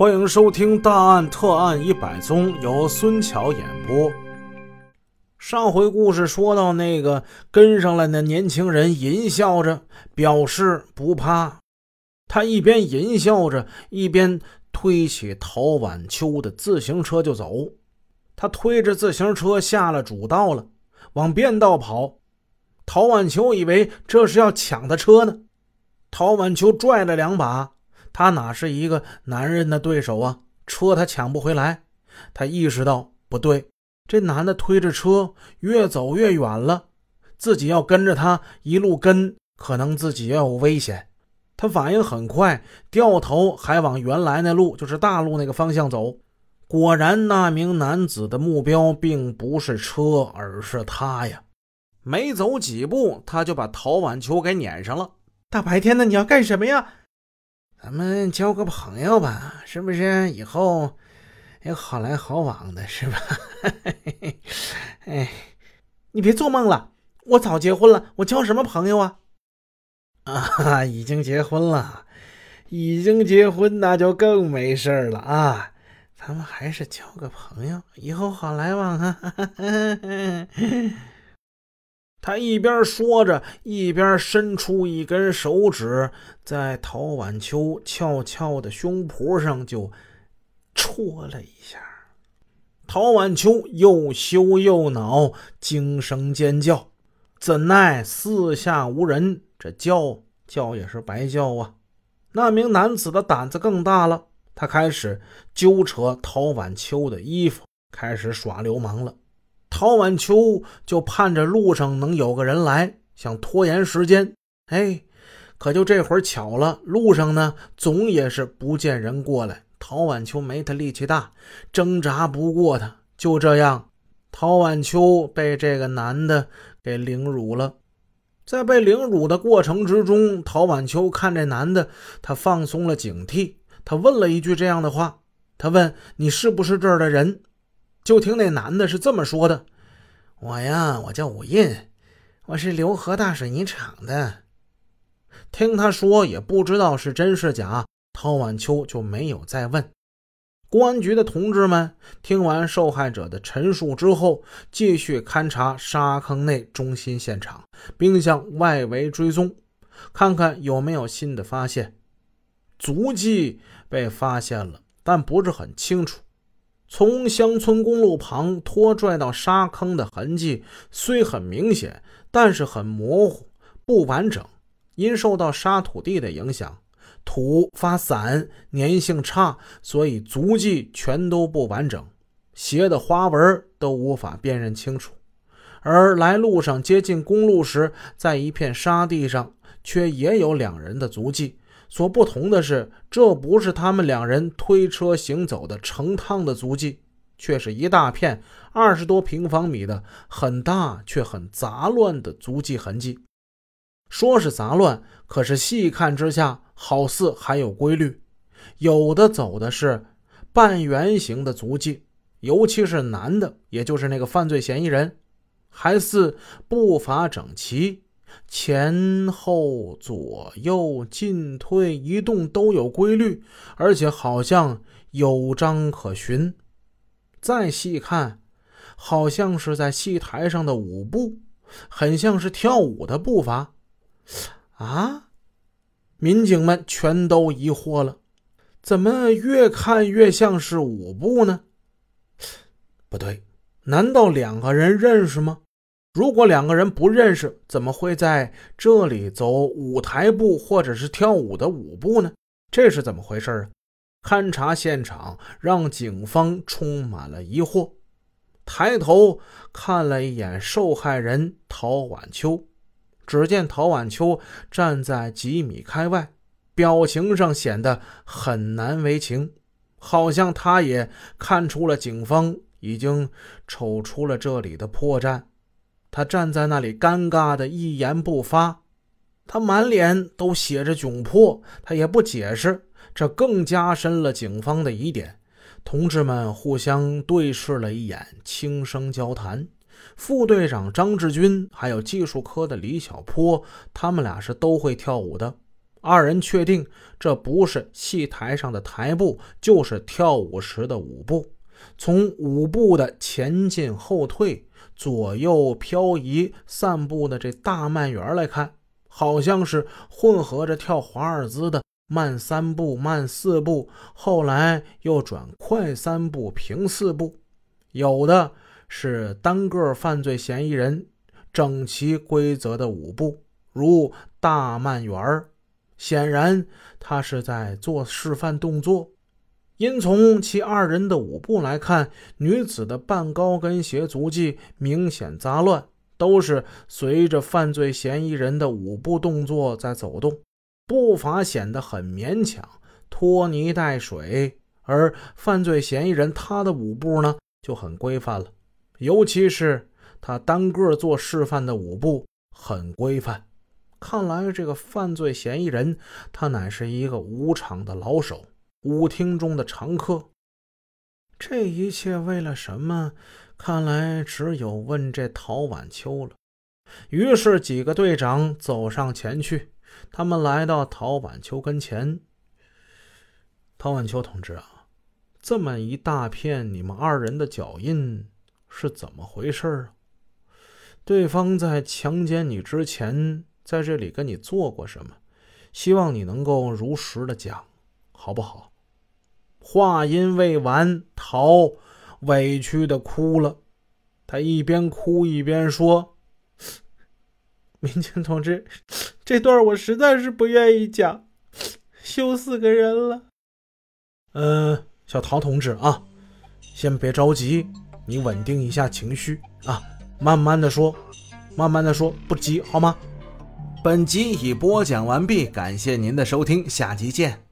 欢迎收听《大案特案一百宗》，由孙桥演播。上回故事说到，那个跟上来的年轻人淫笑着，表示不怕。他一边淫笑着，一边推起陶晚秋的自行车就走。他推着自行车下了主道了，往便道跑。陶晚秋以为这是要抢他车呢，陶晚秋拽了两把。他哪是一个男人的对手啊？车他抢不回来。他意识到不对，这男的推着车越走越远了，自己要跟着他一路跟，可能自己要有危险。他反应很快，掉头还往原来那路，就是大路那个方向走。果然，那名男子的目标并不是车，而是他呀！没走几步，他就把陶晚秋给撵上了。大白天的，你要干什么呀？咱们交个朋友吧，是不是？以后也好来好往的，是吧？哎，你别做梦了，我早结婚了，我交什么朋友啊？啊，已经结婚了，已经结婚那就更没事了啊！咱们还是交个朋友，以后好来往啊！他一边说着，一边伸出一根手指，在陶晚秋翘翘的胸脯上就戳了一下。陶晚秋又羞又恼，惊声尖叫。怎奈四下无人，这叫叫也是白叫啊！那名男子的胆子更大了，他开始揪扯陶晚秋的衣服，开始耍流氓了。陶晚秋就盼着路上能有个人来，想拖延时间。哎，可就这会儿巧了，路上呢总也是不见人过来。陶晚秋没他力气大，挣扎不过他。就这样，陶晚秋被这个男的给凌辱了。在被凌辱的过程之中，陶晚秋看这男的，他放松了警惕。他问了一句这样的话：“他问你是不是这儿的人？”就听那男的是这么说的：“我呀，我叫武印，我是刘河大水泥厂的。”听他说也不知道是真是假，陶晚秋就没有再问。公安局的同志们听完受害者的陈述之后，继续勘察沙坑内中心现场，并向外围追踪，看看有没有新的发现。足迹被发现了，但不是很清楚。从乡村公路旁拖拽到沙坑的痕迹虽很明显，但是很模糊、不完整。因受到沙土地的影响，土发散、粘性差，所以足迹全都不完整，鞋的花纹都无法辨认清楚。而来路上接近公路时，在一片沙地上却也有两人的足迹。所不同的是，这不是他们两人推车行走的成趟的足迹，却是一大片二十多平方米的很大却很杂乱的足迹痕迹。说是杂乱，可是细看之下，好似还有规律。有的走的是半圆形的足迹，尤其是男的，也就是那个犯罪嫌疑人，还似步伐整齐。前后左右进退移动都有规律，而且好像有章可循。再细看，好像是在戏台上的舞步，很像是跳舞的步伐。啊！民警们全都疑惑了：怎么越看越像是舞步呢？不对，难道两个人认识吗？如果两个人不认识，怎么会在这里走舞台步或者是跳舞的舞步呢？这是怎么回事啊？勘察现场让警方充满了疑惑。抬头看了一眼受害人陶晚秋，只见陶晚秋站在几米开外，表情上显得很难为情，好像他也看出了警方已经瞅出了这里的破绽。他站在那里，尴尬的一言不发。他满脸都写着窘迫，他也不解释，这更加深了警方的疑点。同志们互相对视了一眼，轻声交谈。副队长张志军还有技术科的李小坡，他们俩是都会跳舞的。二人确定这不是戏台上的台步，就是跳舞时的舞步。从舞步的前进后退、左右漂移、散步的这大慢圆来看，好像是混合着跳华尔兹的慢三步、慢四步，后来又转快三步、平四步。有的是单个犯罪嫌疑人整齐规则的舞步，如大慢圆。显然，他是在做示范动作。因从其二人的舞步来看，女子的半高跟鞋足迹明显杂乱，都是随着犯罪嫌疑人的舞步动作在走动，步伐显得很勉强，拖泥带水。而犯罪嫌疑人他的舞步呢，就很规范了，尤其是他单个做示范的舞步很规范。看来这个犯罪嫌疑人，他乃是一个舞场的老手，舞厅中的常客。这一切为了什么？看来只有问这陶晚秋了。于是几个队长走上前去，他们来到陶晚秋跟前。陶晚秋同志啊，这么一大片你们二人的脚印是怎么回事啊？对方在强奸你之前。在这里跟你做过什么？希望你能够如实的讲，好不好？话音未完，陶委屈的哭了。他一边哭一边说：“民警同志，这段我实在是不愿意讲，羞死个人了。”嗯，小陶同志啊，先别着急，你稳定一下情绪啊，慢慢的说，慢慢的说，不急，好吗？本集已播讲完毕，感谢您的收听，下集见。